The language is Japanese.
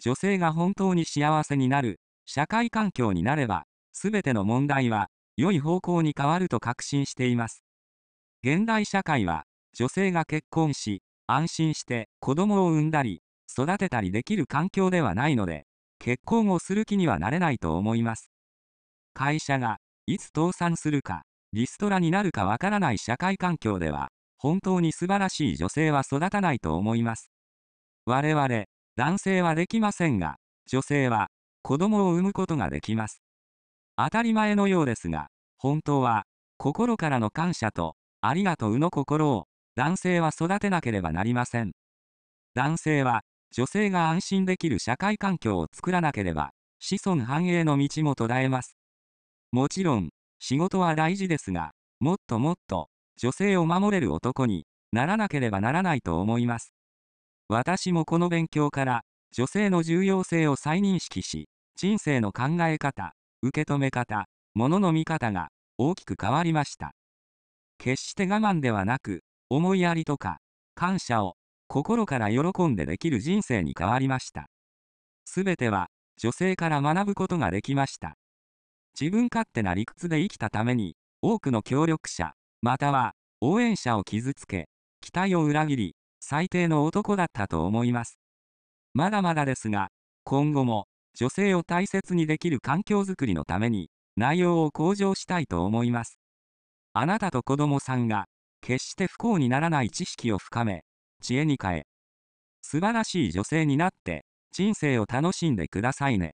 女性が本当に幸せになる、社会環境になれば、すべての問題は、良い方向に変わると確信しています。現代社会は、女性が結婚し、安心して子供を産んだり、育てたりできる環境ではないので、結婚をする気にはなれないと思います。会社が、いつ倒産するか、リストラになるかわからない社会環境では、本当に素晴らしい女性は育たないと思います。我々、男性はできませんが、女性は子供を産むことができます。当たり前のようですが、本当は心からの感謝とありがとうの心を男性は育てなければなりません。男性は女性が安心できる社会環境を作らなければ子孫繁栄の道も途絶えます。もちろん仕事は大事ですが、もっともっと女性を守れる男にならなければならないと思います。私もこの勉強から女性の重要性を再認識し、人生の考え方、受け止め方、物の見方が大きく変わりました。決して我慢ではなく、思いやりとか感謝を心から喜んでできる人生に変わりました。すべては女性から学ぶことができました。自分勝手な理屈で生きたために、多くの協力者、または応援者を傷つけ、期待を裏切り、最低の男だったと思います。まだまだですが、今後も女性を大切にできる環境づくりのために内容を向上したいと思います。あなたと子供さんが決して不幸にならない知識を深め、知恵に変え、素晴らしい女性になって人生を楽しんでくださいね。